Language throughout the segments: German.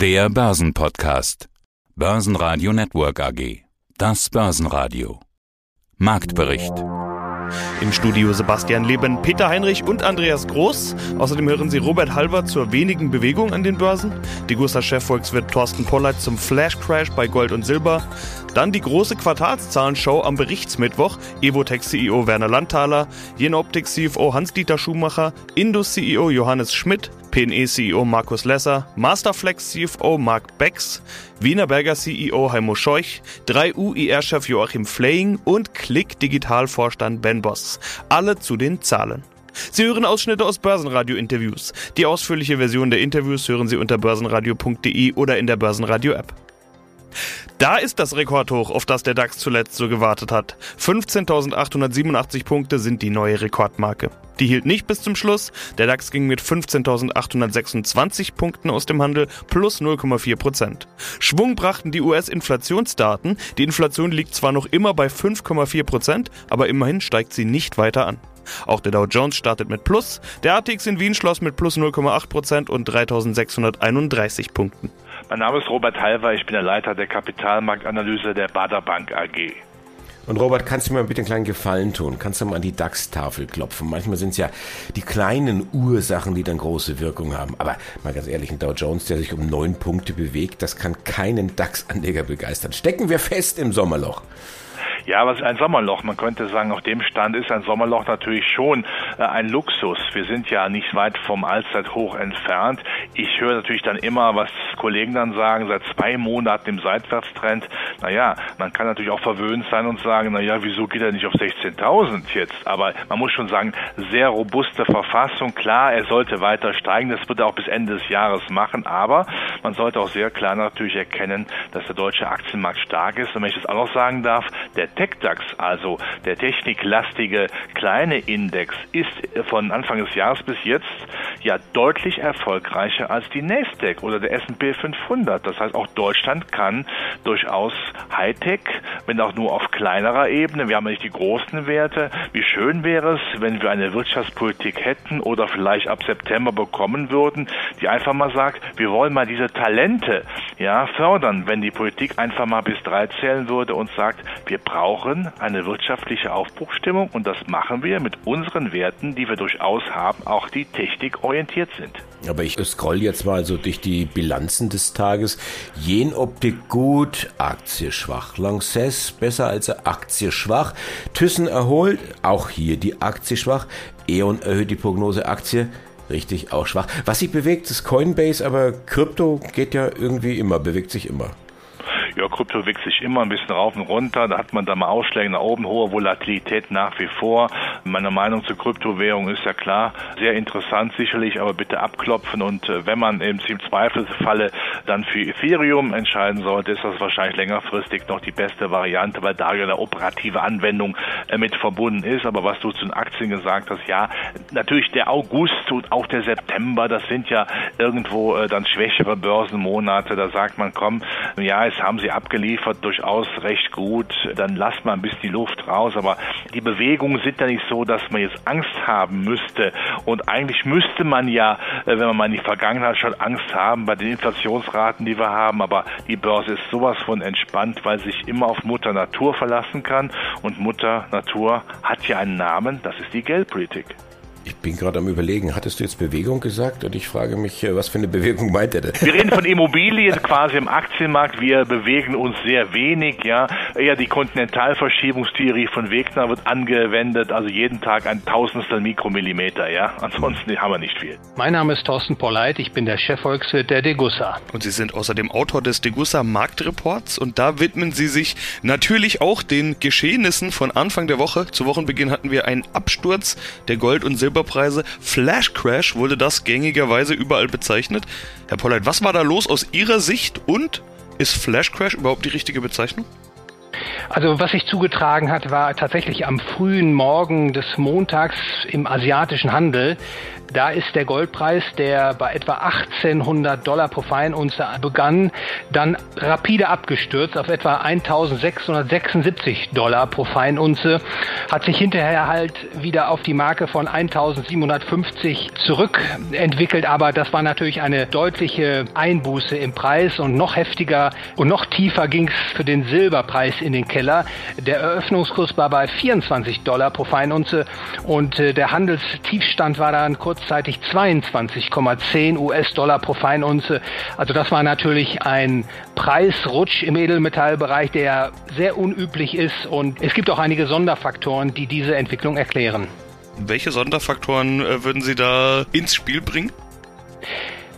Der Börsenpodcast. Börsenradio Network AG. Das Börsenradio. Marktbericht. Im Studio Sebastian Leben, Peter Heinrich und Andreas Groß. Außerdem hören Sie Robert Halber zur wenigen Bewegung an den Börsen, die Gusta-Chefvolkswirt Thorsten Polleit zum Flash-Crash bei Gold und Silber, dann die große Quartalszahlenshow am Berichtsmittwoch, Evotech-CEO Werner Landthaler, Jenoptik-CFO Hans-Dieter Schumacher, Indus-CEO Johannes Schmidt, PNE-CEO Markus Lesser, Masterflex-CFO Mark Becks, Wienerberger CEO Heimo Scheuch, 3UIR-Chef Joachim Flaying und Click-Digital-Vorstand Ben Boss. Alle zu den Zahlen. Sie hören Ausschnitte aus Börsenradio-Interviews. Die ausführliche Version der Interviews hören Sie unter börsenradio.de oder in der Börsenradio-App. Da ist das Rekordhoch, auf das der DAX zuletzt so gewartet hat. 15.887 Punkte sind die neue Rekordmarke. Die hielt nicht bis zum Schluss. Der DAX ging mit 15.826 Punkten aus dem Handel plus 0,4 Prozent. Schwung brachten die US-Inflationsdaten. Die Inflation liegt zwar noch immer bei 5,4 Prozent, aber immerhin steigt sie nicht weiter an. Auch der Dow Jones startet mit Plus. Der ATX in Wien schloss mit plus 0,8 Prozent und 3.631 Punkten. Mein Name ist Robert Halver, ich bin der Leiter der Kapitalmarktanalyse der Bader Bank AG. Und Robert, kannst du mir bitte einen kleinen Gefallen tun? Kannst du mal an die DAX-Tafel klopfen? Manchmal sind es ja die kleinen Ursachen, die dann große Wirkung haben. Aber mal ganz ehrlich, ein Dow Jones, der sich um neun Punkte bewegt, das kann keinen DAX-Anleger begeistern. Stecken wir fest im Sommerloch. Ja, was ist ein Sommerloch? Man könnte sagen, auf dem Stand ist ein Sommerloch natürlich schon äh, ein Luxus. Wir sind ja nicht weit vom Allzeithoch entfernt. Ich höre natürlich dann immer, was Kollegen dann sagen, seit zwei Monaten im Seitwärtstrend. Naja, man kann natürlich auch verwöhnt sein und sagen, naja, wieso geht er nicht auf 16.000 jetzt? Aber man muss schon sagen, sehr robuste Verfassung. Klar, er sollte weiter steigen. Das wird er auch bis Ende des Jahres machen. Aber man sollte auch sehr klar natürlich erkennen, dass der deutsche Aktienmarkt stark ist. Und wenn ich das auch noch sagen darf, der TechDAX, also der techniklastige kleine Index, ist von Anfang des Jahres bis jetzt ja deutlich erfolgreicher als die Nasdaq oder der S&P 500. Das heißt, auch Deutschland kann durchaus Hightech, wenn auch nur auf kleinerer Ebene. Wir haben ja nicht die großen Werte. Wie schön wäre es, wenn wir eine Wirtschaftspolitik hätten oder vielleicht ab September bekommen würden, die einfach mal sagt, wir wollen mal diese Talente ja fördern, wenn die Politik einfach mal bis drei zählen würde und sagt, wir brauchen eine wirtschaftliche Aufbruchstimmung und das machen wir mit unseren Werten, die wir durchaus haben, auch die technikorientiert sind. Aber ich scroll jetzt mal so durch die Bilanzen des Tages. Jenoptik gut, Aktie schwach. Lanxess besser als Aktie schwach. Thyssen erholt, auch hier die Aktie schwach. E.ON erhöht die Prognose Aktie. Richtig, auch schwach. Was sich bewegt, ist Coinbase, aber Krypto geht ja irgendwie immer, bewegt sich immer ja, Krypto bewegt sich immer ein bisschen rauf und runter. Da hat man da mal Ausschläge nach oben, hohe Volatilität nach wie vor. Meine Meinung zur Kryptowährung ist ja klar, sehr interessant sicherlich, aber bitte abklopfen und äh, wenn man eben im Zweifelsfalle dann für Ethereum entscheiden sollte, ist das wahrscheinlich längerfristig noch die beste Variante, weil da ja eine operative Anwendung äh, mit verbunden ist. Aber was du zu den Aktien gesagt hast, ja, natürlich der August und auch der September, das sind ja irgendwo äh, dann schwächere Börsenmonate. Da sagt man, komm, ja, jetzt haben sie abgeliefert, durchaus recht gut. Dann lasst man ein bisschen die Luft raus. Aber die Bewegungen sind ja nicht so, dass man jetzt Angst haben müsste. Und eigentlich müsste man ja, äh, wenn man mal in die Vergangenheit schon Angst haben bei den Inflationsraten, die wir haben. Aber die Börse ist sowas von entspannt, weil sich immer auf Mutter Natur verlassen kann. Und Mutter Natur hat ja einen Namen, das ist die Geldpolitik. Ich bin gerade am überlegen, hattest du jetzt Bewegung gesagt? Und ich frage mich, äh, was für eine Bewegung meint er denn? Wir reden von Immobilien quasi im Aktienmarkt. Wir bewegen uns sehr wenig, ja. Eher die Kontinentalverschiebungstheorie von Wegner wird angewendet, also jeden Tag ein Tausendstel Mikromillimeter, ja. Ansonsten haben wir nicht viel. Mein Name ist Thorsten Polleit, ich bin der Chefvolkswirt der Degussa. Und Sie sind außerdem Autor des Degussa Marktreports und da widmen Sie sich natürlich auch den Geschehnissen von Anfang der Woche. Zu Wochenbeginn hatten wir einen Absturz der Gold- und Silber Silberpreise. Flash Crash wurde das gängigerweise überall bezeichnet. Herr Polleit, was war da los aus Ihrer Sicht und ist Flash Crash überhaupt die richtige Bezeichnung? Also was sich zugetragen hat, war tatsächlich am frühen Morgen des Montags im asiatischen Handel. Da ist der Goldpreis, der bei etwa 1800 Dollar pro Feinunze begann, dann rapide abgestürzt auf etwa 1676 Dollar pro Feinunze, hat sich hinterher halt wieder auf die Marke von 1750 zurückentwickelt, aber das war natürlich eine deutliche Einbuße im Preis und noch heftiger und noch tiefer ging es für den Silberpreis in den Keller. Der Eröffnungskurs war bei 24 Dollar pro Feinunze und äh, der Handelstiefstand war dann kurzzeitig 22,10 US-Dollar pro Feinunze. Also das war natürlich ein Preisrutsch im Edelmetallbereich, der sehr unüblich ist und es gibt auch einige Sonderfaktoren, die diese Entwicklung erklären. Welche Sonderfaktoren äh, würden Sie da ins Spiel bringen?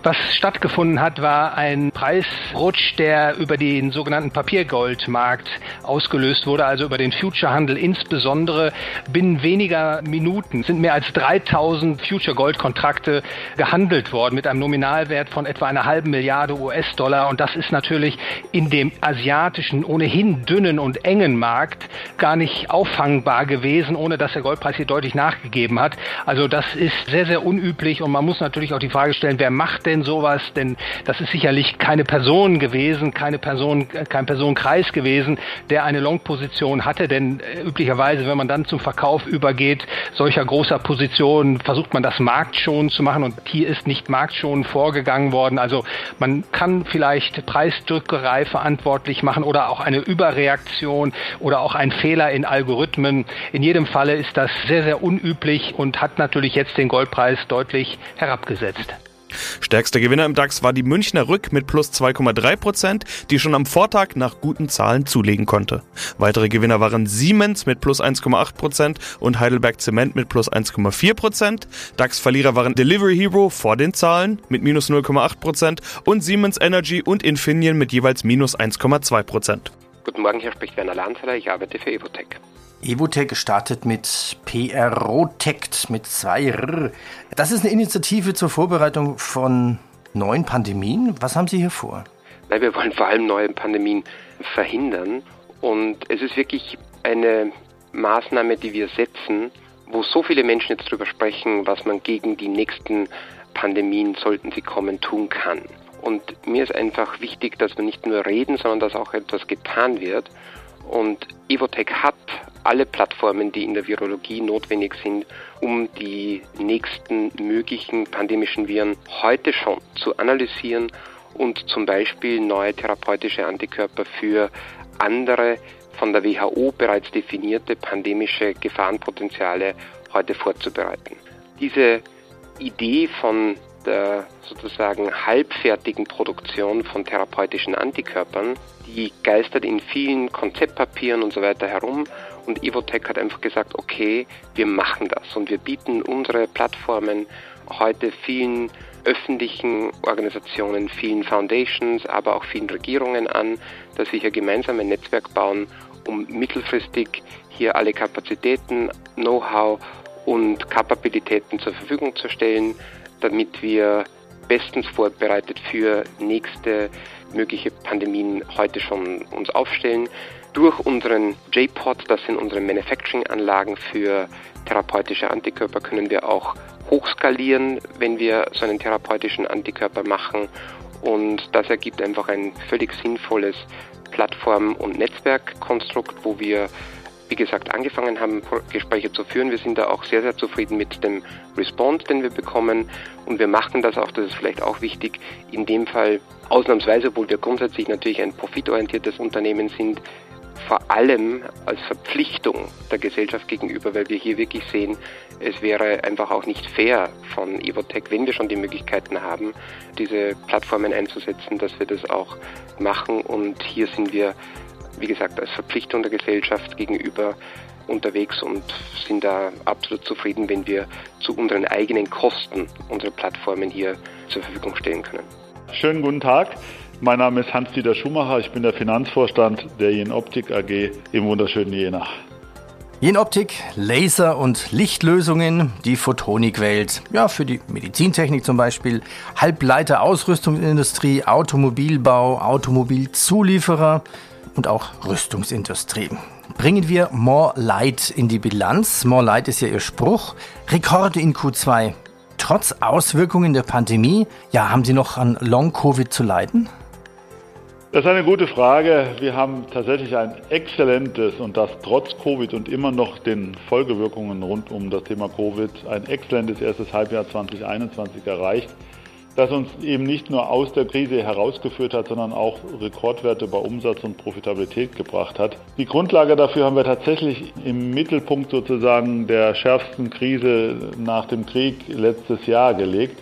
Was stattgefunden hat, war ein Preisrutsch, der über den sogenannten Papiergoldmarkt ausgelöst wurde, also über den Future-Handel insbesondere. Binnen weniger Minuten sind mehr als 3000 Future-Gold-Kontrakte gehandelt worden mit einem Nominalwert von etwa einer halben Milliarde US-Dollar. Und das ist natürlich in dem asiatischen, ohnehin dünnen und engen Markt gar nicht auffangbar gewesen, ohne dass der Goldpreis hier deutlich nachgegeben hat. Also das ist sehr, sehr unüblich und man muss natürlich auch die Frage stellen, wer macht denn denn sowas? Denn das ist sicherlich keine Person gewesen, keine Person, kein Personenkreis gewesen, der eine Long-Position hatte. Denn äh, üblicherweise, wenn man dann zum Verkauf übergeht, solcher großer Positionen, versucht man das marktschonend zu machen. Und hier ist nicht marktschonend vorgegangen worden. Also man kann vielleicht Preisdrückerei verantwortlich machen oder auch eine Überreaktion oder auch ein Fehler in Algorithmen. In jedem Falle ist das sehr, sehr unüblich und hat natürlich jetzt den Goldpreis deutlich herabgesetzt. Stärkster Gewinner im DAX war die Münchner Rück mit plus 2,3 Prozent, die schon am Vortag nach guten Zahlen zulegen konnte. Weitere Gewinner waren Siemens mit plus 1,8 Prozent und Heidelberg Zement mit plus 1,4 Prozent. DAX-Verlierer waren Delivery Hero vor den Zahlen mit minus 0,8 Prozent und Siemens Energy und Infineon mit jeweils minus 1,2 Prozent. Guten Morgen, hier spricht Werner Lanzeler, ich arbeite für Evotech. Evotech startet mit PROTECT mit zwei R. Das ist eine Initiative zur Vorbereitung von neuen Pandemien. Was haben Sie hier vor? Nein, wir wollen vor allem neue Pandemien verhindern. Und es ist wirklich eine Maßnahme, die wir setzen, wo so viele Menschen jetzt darüber sprechen, was man gegen die nächsten Pandemien, sollten sie kommen, tun kann. Und mir ist einfach wichtig, dass wir nicht nur reden, sondern dass auch etwas getan wird. Und Evotech hat alle Plattformen, die in der Virologie notwendig sind, um die nächsten möglichen pandemischen Viren heute schon zu analysieren und zum Beispiel neue therapeutische Antikörper für andere von der WHO bereits definierte pandemische Gefahrenpotenziale heute vorzubereiten. Diese Idee von der sozusagen halbfertigen Produktion von therapeutischen Antikörpern, die geistert in vielen Konzeptpapieren und so weiter herum. Und Evotech hat einfach gesagt, okay, wir machen das. Und wir bieten unsere Plattformen heute vielen öffentlichen Organisationen, vielen Foundations, aber auch vielen Regierungen an, dass wir hier gemeinsam ein Netzwerk bauen, um mittelfristig hier alle Kapazitäten, Know-how und Kapabilitäten zur Verfügung zu stellen, damit wir bestens vorbereitet für nächste mögliche Pandemien heute schon uns aufstellen. Durch unseren J-Pod, das sind unsere Manufacturing-Anlagen für therapeutische Antikörper, können wir auch hochskalieren, wenn wir so einen therapeutischen Antikörper machen. Und das ergibt einfach ein völlig sinnvolles Plattform- und Netzwerkkonstrukt, wo wir wie gesagt, angefangen haben, Gespräche zu führen. Wir sind da auch sehr, sehr zufrieden mit dem Response, den wir bekommen. Und wir machen das auch, das ist vielleicht auch wichtig, in dem Fall ausnahmsweise, obwohl wir grundsätzlich natürlich ein profitorientiertes Unternehmen sind, vor allem als Verpflichtung der Gesellschaft gegenüber, weil wir hier wirklich sehen, es wäre einfach auch nicht fair von Evotech, wenn wir schon die Möglichkeiten haben, diese Plattformen einzusetzen, dass wir das auch machen. Und hier sind wir wie gesagt, als Verpflichtung der Gesellschaft gegenüber unterwegs und sind da absolut zufrieden, wenn wir zu unseren eigenen Kosten unsere Plattformen hier zur Verfügung stellen können. Schönen guten Tag. Mein Name ist Hans-Dieter Schumacher. Ich bin der Finanzvorstand der Jen Optik AG im wunderschönen Jena. Jen Optik, Laser- und Lichtlösungen, die Photonikwelt. Ja, für die Medizintechnik zum Beispiel, Halbleiter, Ausrüstungsindustrie, Automobilbau, Automobilzulieferer. Und auch Rüstungsindustrie. Bringen wir More Light in die Bilanz. More Light ist ja Ihr Spruch. Rekorde in Q2. Trotz Auswirkungen der Pandemie, ja, haben Sie noch an Long-Covid zu leiden? Das ist eine gute Frage. Wir haben tatsächlich ein exzellentes und das trotz Covid und immer noch den Folgewirkungen rund um das Thema Covid ein exzellentes erstes Halbjahr 2021 erreicht, das uns eben nicht nur aus der Krise herausgeführt hat, sondern auch Rekordwerte bei Umsatz und Profitabilität gebracht hat. Die Grundlage dafür haben wir tatsächlich im Mittelpunkt sozusagen der schärfsten Krise nach dem Krieg letztes Jahr gelegt.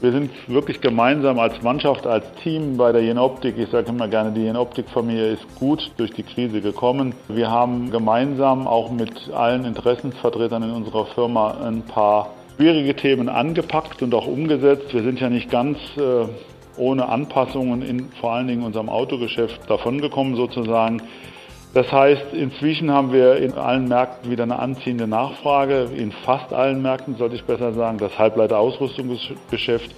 Wir sind wirklich gemeinsam als Mannschaft, als Team bei der Jenoptik. Ich sage immer gerne, die Jenoptik-Familie ist gut durch die Krise gekommen. Wir haben gemeinsam auch mit allen Interessensvertretern in unserer Firma ein paar schwierige Themen angepackt und auch umgesetzt. Wir sind ja nicht ganz äh, ohne Anpassungen in vor allen Dingen unserem Autogeschäft davongekommen sozusagen. Das heißt, inzwischen haben wir in allen Märkten wieder eine anziehende Nachfrage, in fast allen Märkten sollte ich besser sagen. Das Halbleiter-Ausrüstungsgeschäft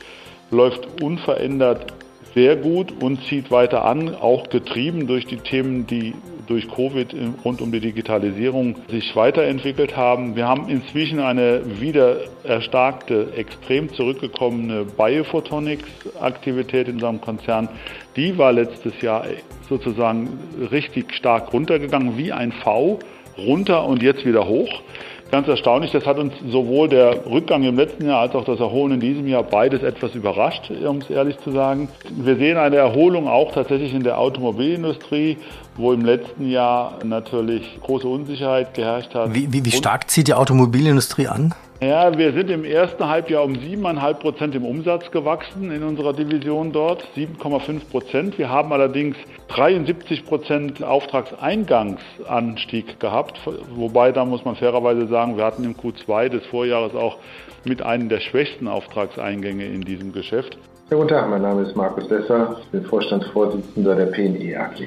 läuft unverändert sehr gut und zieht weiter an, auch getrieben durch die Themen, die durch Covid rund um die Digitalisierung sich weiterentwickelt haben. Wir haben inzwischen eine wieder erstarkte, extrem zurückgekommene Biophotonics-Aktivität in unserem Konzern. Die war letztes Jahr sozusagen richtig stark runtergegangen, wie ein V, runter und jetzt wieder hoch ganz erstaunlich. Das hat uns sowohl der Rückgang im letzten Jahr als auch das Erholen in diesem Jahr beides etwas überrascht, um es ehrlich zu sagen. Wir sehen eine Erholung auch tatsächlich in der Automobilindustrie, wo im letzten Jahr natürlich große Unsicherheit geherrscht hat. Wie, wie, wie stark zieht die Automobilindustrie an? Ja, wir sind im ersten Halbjahr um 7,5 Prozent im Umsatz gewachsen in unserer Division dort, 7,5 Prozent. Wir haben allerdings 73 Prozent Auftragseingangsanstieg gehabt, wobei da muss man fairerweise sagen, wir hatten im Q2 des Vorjahres auch mit einem der schwächsten Auftragseingänge in diesem Geschäft. Ja, guten Tag, mein Name ist Markus Lesser, ich bin Vorstandsvorsitzender der PNE AG.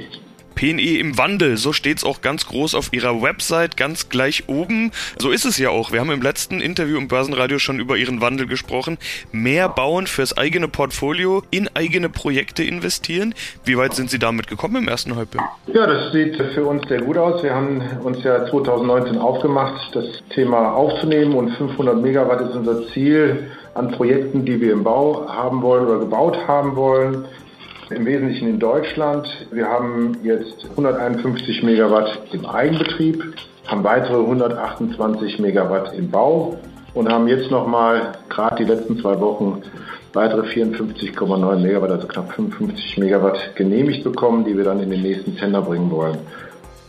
PNE im Wandel, so steht's auch ganz groß auf ihrer Website, ganz gleich oben. So ist es ja auch. Wir haben im letzten Interview im Börsenradio schon über ihren Wandel gesprochen. Mehr bauen fürs eigene Portfolio, in eigene Projekte investieren. Wie weit sind Sie damit gekommen im ersten Halbjahr? Ja, das sieht für uns sehr gut aus. Wir haben uns ja 2019 aufgemacht, das Thema aufzunehmen und 500 Megawatt ist unser Ziel an Projekten, die wir im Bau haben wollen oder gebaut haben wollen im Wesentlichen in Deutschland. Wir haben jetzt 151 Megawatt im Eigenbetrieb, haben weitere 128 Megawatt im Bau und haben jetzt nochmal gerade die letzten zwei Wochen weitere 54,9 Megawatt, also knapp 55 Megawatt genehmigt bekommen, die wir dann in den nächsten Tender bringen wollen.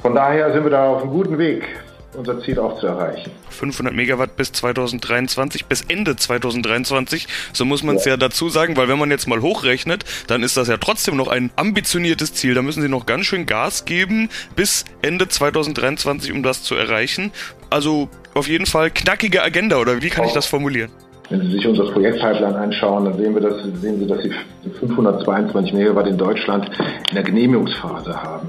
Von daher sind wir da auf einem guten Weg unser Ziel auch zu erreichen. 500 Megawatt bis 2023, bis Ende 2023, so muss man es ja. ja. dazu sagen, weil wenn man jetzt mal hochrechnet, dann ist das ja trotzdem noch ein ambitioniertes Ziel. Da müssen Sie noch ganz schön Gas geben bis Ende 2023, um das zu erreichen. Also auf jeden Fall knackige Agenda, oder wie kann oh. ich das formulieren? Wenn Sie sich unsere Projektpipeline anschauen, dann sehen wir, dass, sehen Sie, dass Sie 522 Megawatt in Deutschland in der Genehmigungsphase haben.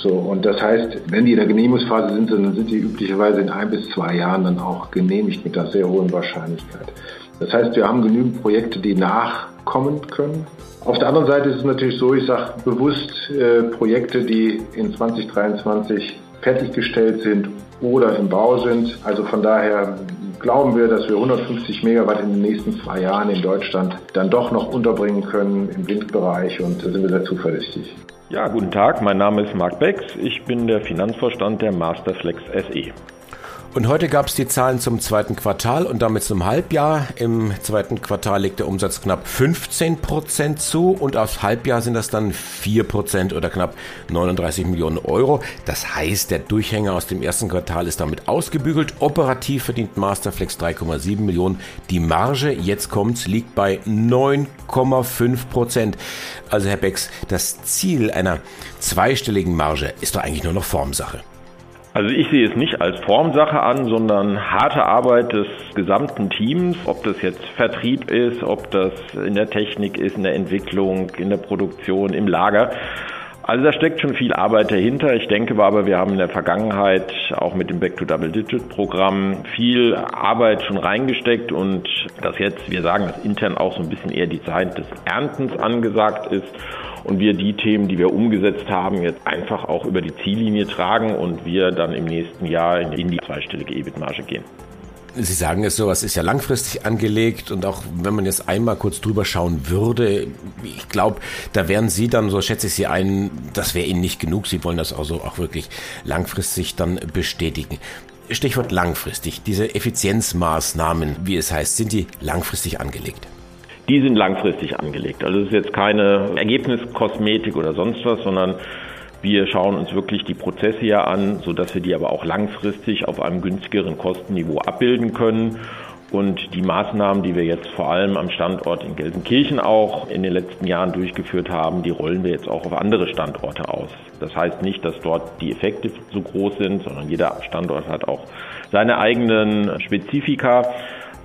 So, und das heißt, wenn die in der Genehmigungsphase sind, dann sind die üblicherweise in ein bis zwei Jahren dann auch genehmigt mit einer sehr hohen Wahrscheinlichkeit. Das heißt, wir haben genügend Projekte, die nachkommen können. Auf der anderen Seite ist es natürlich so, ich sage bewusst äh, Projekte, die in 2023 fertiggestellt sind oder im Bau sind. Also von daher glauben wir, dass wir 150 Megawatt in den nächsten zwei Jahren in Deutschland dann doch noch unterbringen können im Windbereich und da sind wir sehr zuversichtlich. Ja, guten Tag, mein Name ist Marc Becks, ich bin der Finanzvorstand der Masterflex SE. Und heute gab es die Zahlen zum zweiten Quartal und damit zum Halbjahr. Im zweiten Quartal legt der Umsatz knapp 15 Prozent zu und aufs Halbjahr sind das dann 4 Prozent oder knapp 39 Millionen Euro. Das heißt, der Durchhänger aus dem ersten Quartal ist damit ausgebügelt. Operativ verdient Masterflex 3,7 Millionen. Die Marge, jetzt kommt's, liegt bei 9,5 Prozent. Also Herr Becks, das Ziel einer zweistelligen Marge ist doch eigentlich nur noch Formsache. Also ich sehe es nicht als Formsache an, sondern harte Arbeit des gesamten Teams, ob das jetzt Vertrieb ist, ob das in der Technik ist, in der Entwicklung, in der Produktion, im Lager. Also da steckt schon viel Arbeit dahinter. Ich denke aber, wir haben in der Vergangenheit auch mit dem Back to Double Digit Programm viel Arbeit schon reingesteckt und dass jetzt, wir sagen das intern auch so ein bisschen eher die Zeit des Erntens angesagt ist und wir die Themen, die wir umgesetzt haben, jetzt einfach auch über die Ziellinie tragen und wir dann im nächsten Jahr in die zweistellige EBIT-Marge gehen. Sie sagen es so, es ist ja langfristig angelegt und auch wenn man jetzt einmal kurz drüber schauen würde, ich glaube, da wären Sie dann, so schätze ich Sie ein, das wäre Ihnen nicht genug. Sie wollen das also auch wirklich langfristig dann bestätigen. Stichwort langfristig. Diese Effizienzmaßnahmen, wie es heißt, sind die langfristig angelegt? Die sind langfristig angelegt. Also es ist jetzt keine Ergebniskosmetik oder sonst was, sondern wir schauen uns wirklich die Prozesse ja an, sodass wir die aber auch langfristig auf einem günstigeren Kostenniveau abbilden können. Und die Maßnahmen, die wir jetzt vor allem am Standort in Gelsenkirchen auch in den letzten Jahren durchgeführt haben, die rollen wir jetzt auch auf andere Standorte aus. Das heißt nicht, dass dort die Effekte so groß sind, sondern jeder Standort hat auch seine eigenen Spezifika.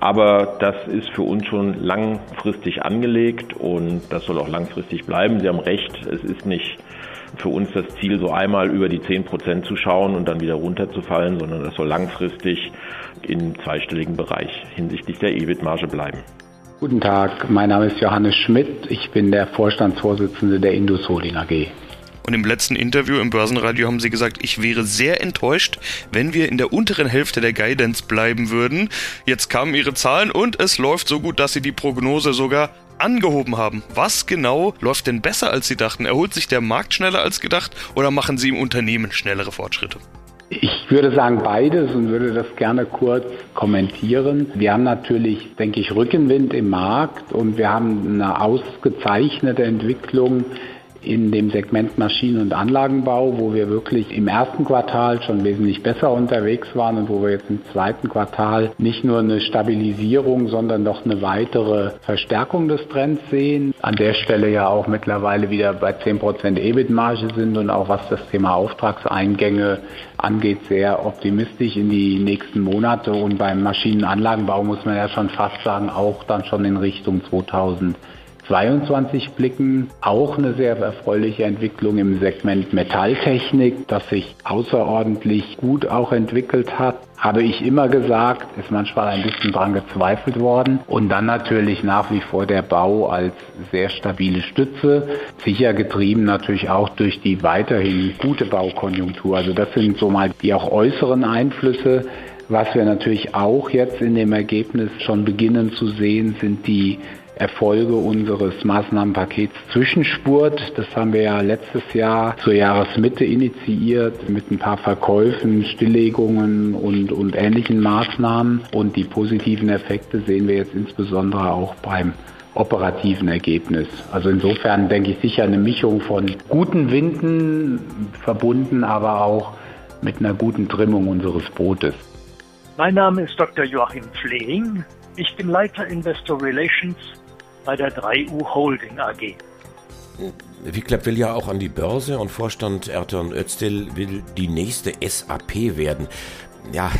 Aber das ist für uns schon langfristig angelegt und das soll auch langfristig bleiben. Sie haben recht, es ist nicht für uns das Ziel, so einmal über die 10 Prozent zu schauen und dann wieder runterzufallen, sondern das soll langfristig im zweistelligen Bereich hinsichtlich der EBIT-Marge bleiben. Guten Tag, mein Name ist Johannes Schmidt. Ich bin der Vorstandsvorsitzende der Indus Holding AG. Und im letzten Interview im Börsenradio haben Sie gesagt, ich wäre sehr enttäuscht, wenn wir in der unteren Hälfte der Guidance bleiben würden. Jetzt kamen Ihre Zahlen und es läuft so gut, dass Sie die Prognose sogar angehoben haben. Was genau läuft denn besser, als Sie dachten? Erholt sich der Markt schneller als gedacht oder machen Sie im Unternehmen schnellere Fortschritte? Ich würde sagen beides und würde das gerne kurz kommentieren. Wir haben natürlich, denke ich, Rückenwind im Markt und wir haben eine ausgezeichnete Entwicklung in dem Segment Maschinen- und Anlagenbau, wo wir wirklich im ersten Quartal schon wesentlich besser unterwegs waren und wo wir jetzt im zweiten Quartal nicht nur eine Stabilisierung, sondern noch eine weitere Verstärkung des Trends sehen. An der Stelle ja auch mittlerweile wieder bei 10% EBIT-Marge sind und auch was das Thema Auftragseingänge angeht, sehr optimistisch in die nächsten Monate. Und beim Maschinenanlagenbau muss man ja schon fast sagen, auch dann schon in Richtung 2000. 22 blicken. Auch eine sehr erfreuliche Entwicklung im Segment Metalltechnik, das sich außerordentlich gut auch entwickelt hat. Habe ich immer gesagt, ist manchmal ein bisschen dran gezweifelt worden. Und dann natürlich nach wie vor der Bau als sehr stabile Stütze. Sicher getrieben natürlich auch durch die weiterhin gute Baukonjunktur. Also das sind so mal die auch äußeren Einflüsse. Was wir natürlich auch jetzt in dem Ergebnis schon beginnen zu sehen, sind die Erfolge unseres Maßnahmenpakets Zwischenspurt. Das haben wir ja letztes Jahr zur Jahresmitte initiiert mit ein paar Verkäufen, Stilllegungen und, und ähnlichen Maßnahmen. Und die positiven Effekte sehen wir jetzt insbesondere auch beim operativen Ergebnis. Also insofern denke ich sicher eine Mischung von guten Winden verbunden, aber auch mit einer guten Trimmung unseres Bootes. Mein Name ist Dr. Joachim Flehing. Ich bin Leiter Investor Relations bei der 3U Holding AG. Wiklab will ja auch an die Börse und Vorstand Erton Özdil will die nächste SAP werden. Ja,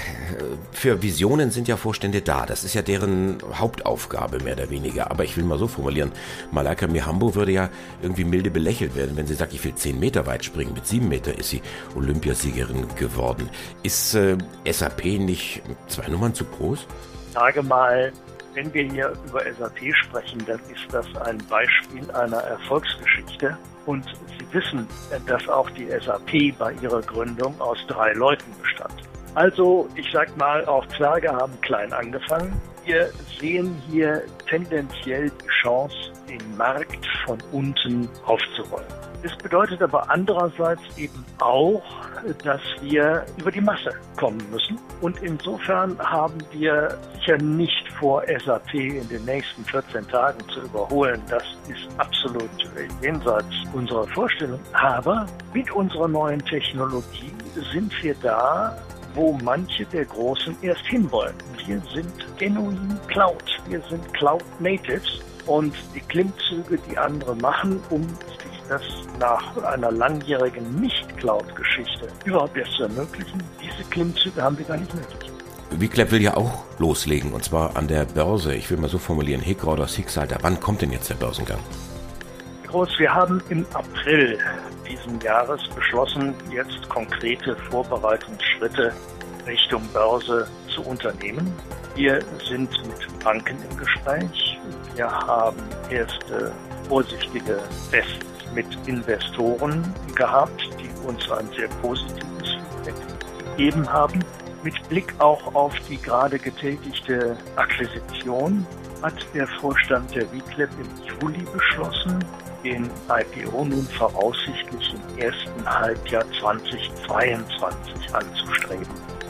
für Visionen sind ja Vorstände da. Das ist ja deren Hauptaufgabe, mehr oder weniger. Aber ich will mal so formulieren. Malaika Mihambo würde ja irgendwie milde belächelt werden, wenn sie sagt, ich will 10 Meter weit springen. Mit 7 Meter ist sie Olympiasiegerin geworden. Ist äh, SAP nicht zwei Nummern zu groß? Sage mal, wenn wir hier über SAP sprechen, dann ist das ein Beispiel einer Erfolgsgeschichte. Und Sie wissen, dass auch die SAP bei ihrer Gründung aus drei Leuten bestand. Also, ich sag mal, auch Zwerge haben klein angefangen. Wir sehen hier tendenziell die Chance, den Markt von unten aufzurollen. Es bedeutet aber andererseits eben auch, dass wir über die Masse kommen müssen. Und insofern haben wir sicher nicht vor, SAP in den nächsten 14 Tagen zu überholen. Das ist absolut jenseits unserer Vorstellung. Aber mit unserer neuen Technologie sind wir da, wo manche der Großen erst hinwollen. Wir sind genuin Cloud. Wir sind Cloud Natives und die Klimmzüge, die andere machen, um das nach einer langjährigen Nicht-Cloud-Geschichte überhaupt erst zu ermöglichen, diese Klimmzüge haben wir gar nicht nötig. Wiklab will ja auch loslegen und zwar an der Börse. Ich will mal so formulieren, Hickra oder Sixalter. Wann kommt denn jetzt der Börsengang? Groß, wir haben im April diesen Jahres beschlossen, jetzt konkrete Vorbereitungsschritte Richtung Börse zu unternehmen. Wir sind mit Banken im Gespräch. Wir haben erste vorsichtige Tests mit Investoren gehabt, die uns ein sehr positives Feedback gegeben haben. Mit Blick auch auf die gerade getätigte Akquisition hat der Vorstand der WICLEP im Juli beschlossen, den IPO nun voraussichtlich im ersten Halbjahr 2022 anzustreben.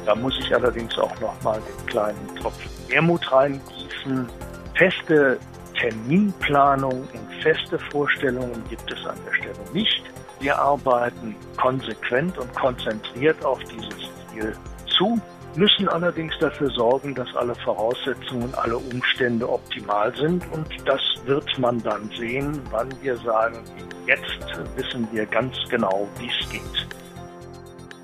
Da muss ich allerdings auch nochmal den kleinen Tropfen Wermut reingießen. Feste Terminplanung und feste Vorstellungen gibt es an der Stelle nicht. Wir arbeiten konsequent und konzentriert auf dieses Ziel zu, müssen allerdings dafür sorgen, dass alle Voraussetzungen, alle Umstände optimal sind. Und das wird man dann sehen, wann wir sagen, jetzt wissen wir ganz genau, wie es geht.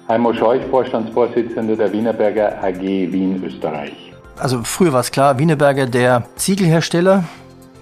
Heimo Scheuch, Vorstandsvorsitzender der Wienerberger AG Wien, Österreich. Also früher war es klar, Wienerberger der Ziegelhersteller.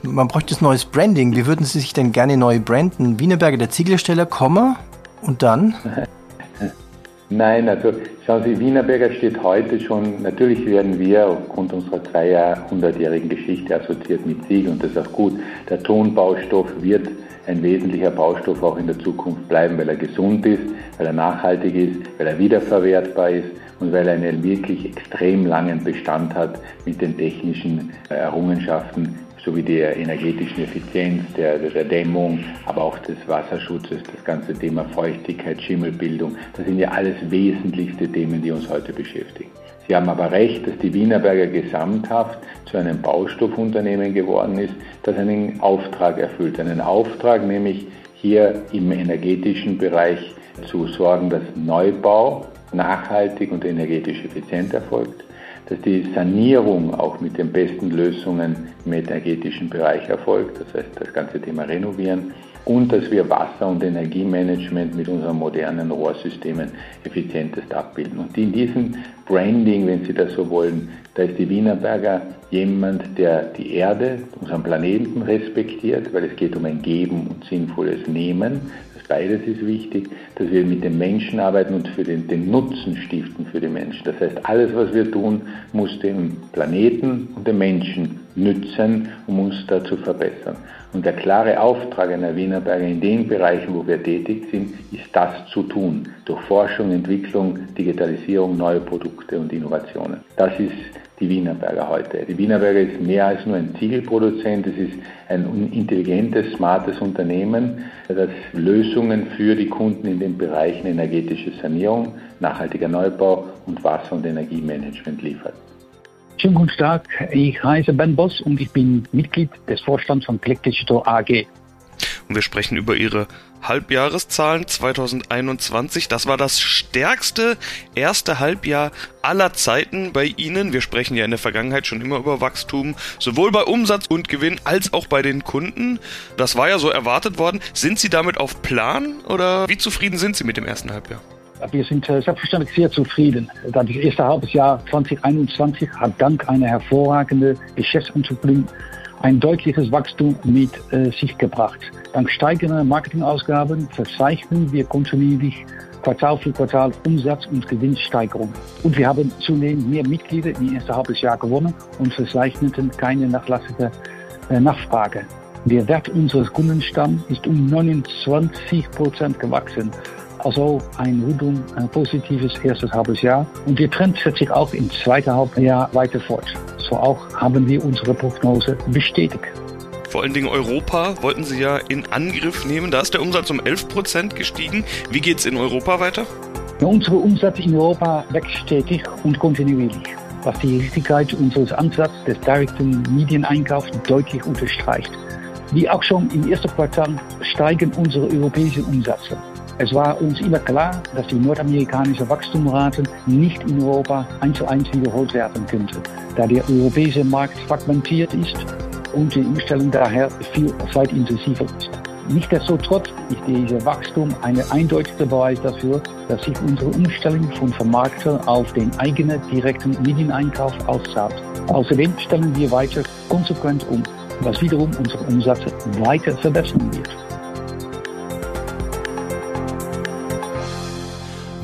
Man bräuchte ein neues Branding. Wie würden Sie sich denn gerne neu branden? Wienerberger der Ziegelhersteller, Komma und dann? Nein, also schauen Sie, Wienerberger steht heute schon, natürlich werden wir aufgrund unserer 200-jährigen Geschichte assoziiert mit Ziegel und das ist auch gut. Der Tonbaustoff wird ein wesentlicher Baustoff auch in der Zukunft bleiben, weil er gesund ist, weil er nachhaltig ist, weil er wiederverwertbar ist und weil er einen wirklich extrem langen Bestand hat mit den technischen Errungenschaften sowie der energetischen Effizienz, der, der Dämmung, aber auch des Wasserschutzes, das ganze Thema Feuchtigkeit, Schimmelbildung. Das sind ja alles wesentlichste Themen, die uns heute beschäftigen. Sie haben aber recht, dass die Wienerberger gesamthaft zu einem Baustoffunternehmen geworden ist, das einen Auftrag erfüllt. Einen Auftrag, nämlich hier im energetischen Bereich zu sorgen, dass Neubau nachhaltig und energetisch effizient erfolgt dass die Sanierung auch mit den besten Lösungen im energetischen Bereich erfolgt, das heißt das ganze Thema Renovieren und dass wir Wasser- und Energiemanagement mit unseren modernen Rohrsystemen effizientest abbilden. Und in diesem Branding, wenn Sie das so wollen, da ist die Wienerberger jemand, der die Erde, unseren Planeten respektiert, weil es geht um ein Geben und sinnvolles Nehmen. Beides ist wichtig, dass wir mit den Menschen arbeiten und für den, den Nutzen stiften für die Menschen. Das heißt, alles, was wir tun, muss dem Planeten und den Menschen nützen, um uns da zu verbessern. Und der klare Auftrag einer Wienerberger in den Bereichen, wo wir tätig sind, ist das zu tun. Durch Forschung, Entwicklung, Digitalisierung, neue Produkte und Innovationen. Das ist die Wienerberger heute. Die Wienerberger ist mehr als nur ein Ziegelproduzent, es ist ein intelligentes, smartes Unternehmen, das Lösungen für die Kunden in den Bereichen energetische Sanierung, nachhaltiger Neubau und Wasser- und Energiemanagement liefert. Schönen guten Tag, ich heiße Ben Boss und ich bin Mitglied des Vorstands von Click Digital AG. Wir sprechen über Ihre Halbjahreszahlen 2021. Das war das stärkste erste Halbjahr aller Zeiten bei Ihnen. Wir sprechen ja in der Vergangenheit schon immer über Wachstum, sowohl bei Umsatz und Gewinn als auch bei den Kunden. Das war ja so erwartet worden. Sind Sie damit auf Plan oder wie zufrieden sind Sie mit dem ersten Halbjahr? Wir sind äh, selbstverständlich sehr zufrieden. Das erste Halbjahr 2021 hat dank einer hervorragenden Geschäftsentwicklung ein deutliches Wachstum mit äh, sich gebracht. Dank steigender Marketingausgaben verzeichnen wir kontinuierlich Quartal für Quartal Umsatz- und Gewinnsteigerung. Und wir haben zunehmend mehr Mitglieder im ersten halbes Jahr gewonnen und verzeichneten keine nachlassige äh, Nachfrage. Der Wert unseres Kundenstamms ist um 29 Prozent gewachsen. Also ein rundum ein positives erstes halbes Jahr. Und der Trend setzt sich auch im zweiten Halbjahr weiter fort. So auch haben wir unsere Prognose bestätigt. Vor allen Dingen Europa wollten Sie ja in Angriff nehmen. Da ist der Umsatz um 11 Prozent gestiegen. Wie geht es in Europa weiter? Ja, unsere Umsatz in Europa wächst stetig und kontinuierlich, was die Richtigkeit unseres Ansatzes des direkten Medieneinkaufs deutlich unterstreicht. Wie auch schon im ersten Quartal steigen unsere europäischen Umsätze. Es war uns immer klar, dass die nordamerikanischen Wachstumsraten nicht in Europa eins zu eins wiederholt werden könnten, da der europäische Markt fragmentiert ist und die Umstellung daher viel zeitintensiver ist. Nichtsdestotrotz ist dieser Wachstum ein eindeutiger Beweis dafür, dass sich unsere Umstellung von Vermarkter auf den eigenen direkten Medieneinkauf auszahlt. Außerdem stellen wir weiter konsequent um, was wiederum unsere Umsätze weiter verbessern wird.